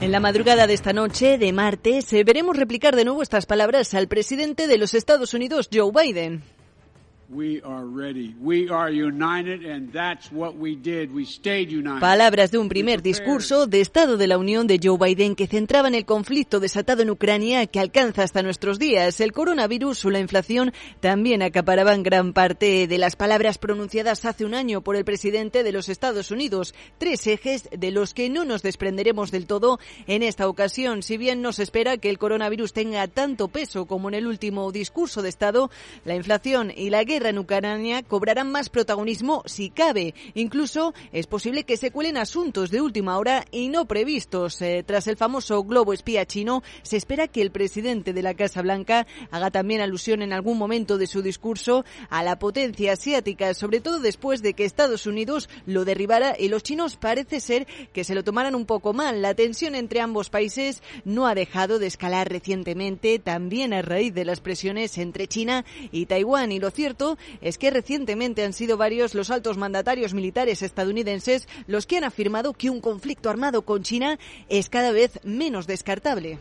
En la madrugada de esta noche, de martes, eh, veremos replicar de nuevo estas palabras al presidente de los Estados Unidos, Joe Biden. Palabras de un primer discurso de Estado de la Unión de Joe Biden que centraba en el conflicto desatado en Ucrania que alcanza hasta nuestros días. El coronavirus o la inflación también acaparaban gran parte de las palabras pronunciadas hace un año por el presidente de los Estados Unidos. Tres ejes de los que no nos desprenderemos del todo en esta ocasión. Si bien no se espera que el coronavirus tenga tanto peso como en el último discurso de Estado, la inflación y la guerra guerra en Ucrania cobrarán más protagonismo si cabe. Incluso es posible que se cuelen asuntos de última hora y no previstos. Eh, tras el famoso globo espía chino, se espera que el presidente de la Casa Blanca haga también alusión en algún momento de su discurso a la potencia asiática, sobre todo después de que Estados Unidos lo derribara y los chinos parece ser que se lo tomaran un poco mal. La tensión entre ambos países no ha dejado de escalar recientemente, también a raíz de las presiones entre China y Taiwán. Y lo cierto es que recientemente han sido varios los altos mandatarios militares estadounidenses los que han afirmado que un conflicto armado con China es cada vez menos descartable.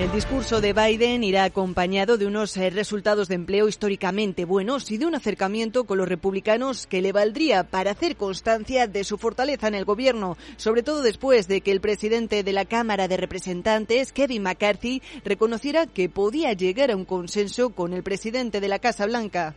El discurso de Biden irá acompañado de unos eh, resultados de empleo históricamente buenos y de un acercamiento con los republicanos que le valdría para hacer constancia de su fortaleza en el gobierno, sobre todo después de que el presidente de la Cámara de Representantes, Kevin McCarthy, reconociera que podía llegar a un consenso con el presidente de la Casa Blanca.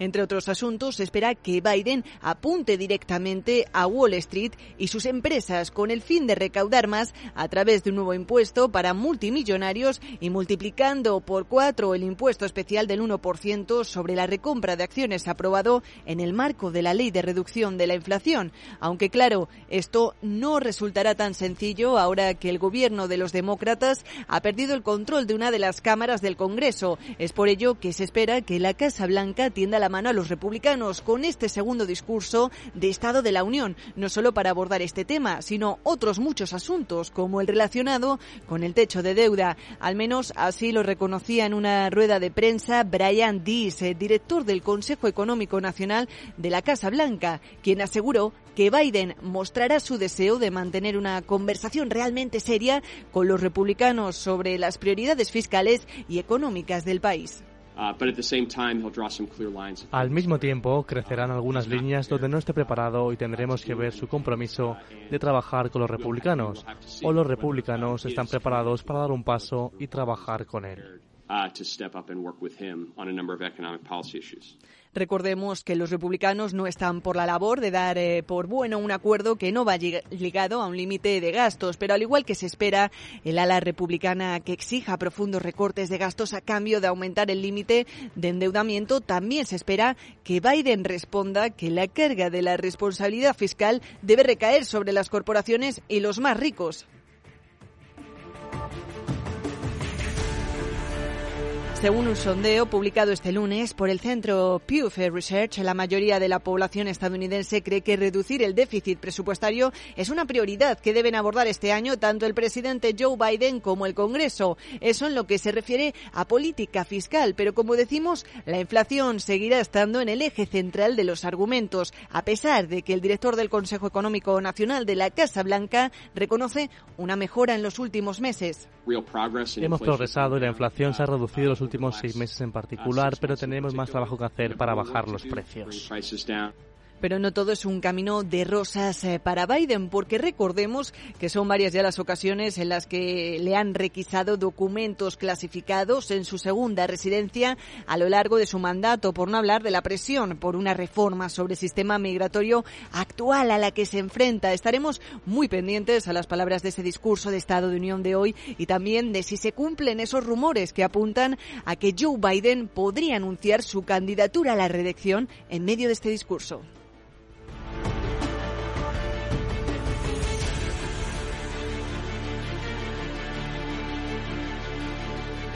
Entre otros asuntos, se espera que Biden apunte directamente a Wall Street y sus empresas con el fin de recaudar más a través de un nuevo impuesto para multimillonarios y multiplicando por cuatro el impuesto especial del 1% sobre la recompra de acciones aprobado en el marco de la ley de reducción de la inflación. Aunque claro, esto no resultará tan sencillo ahora que el gobierno de los demócratas ha perdido el control de una de las cámaras del Congreso. Es por ello que se espera que la Casa Blanca tienda la mano a los republicanos con este segundo discurso de Estado de la Unión, no solo para abordar este tema, sino otros muchos asuntos, como el relacionado con el techo de deuda. Al menos así lo reconocía en una rueda de prensa Brian Dees, director del Consejo Económico Nacional de la Casa Blanca, quien aseguró que Biden mostrará su deseo de mantener una conversación realmente seria con los republicanos sobre las prioridades fiscales y económicas del país. Al mismo tiempo, crecerán algunas líneas donde no esté preparado y tendremos que ver su compromiso de trabajar con los republicanos, o los republicanos están preparados para dar un paso y trabajar con él. Recordemos que los republicanos no están por la labor de dar eh, por bueno un acuerdo que no va ligado a un límite de gastos, pero al igual que se espera, el ala republicana que exija profundos recortes de gastos a cambio de aumentar el límite de endeudamiento, también se espera que Biden responda que la carga de la responsabilidad fiscal debe recaer sobre las corporaciones y los más ricos. Según un sondeo publicado este lunes por el centro Pew Research, la mayoría de la población estadounidense cree que reducir el déficit presupuestario es una prioridad que deben abordar este año tanto el presidente Joe Biden como el Congreso. Eso en lo que se refiere a política fiscal, pero como decimos, la inflación seguirá estando en el eje central de los argumentos, a pesar de que el director del Consejo Económico Nacional de la Casa Blanca reconoce una mejora en los últimos meses. Hemos progresado y la inflación se ha reducido en los últimos seis meses en particular, pero tenemos más trabajo que hacer para bajar los precios. Pero no todo es un camino de rosas eh, para Biden, porque recordemos que son varias ya las ocasiones en las que le han requisado documentos clasificados en su segunda residencia a lo largo de su mandato, por no hablar de la presión por una reforma sobre el sistema migratorio actual a la que se enfrenta. Estaremos muy pendientes a las palabras de ese discurso de Estado de Unión de hoy y también de si se cumplen esos rumores que apuntan a que Joe Biden podría anunciar su candidatura a la reelección en medio de este discurso.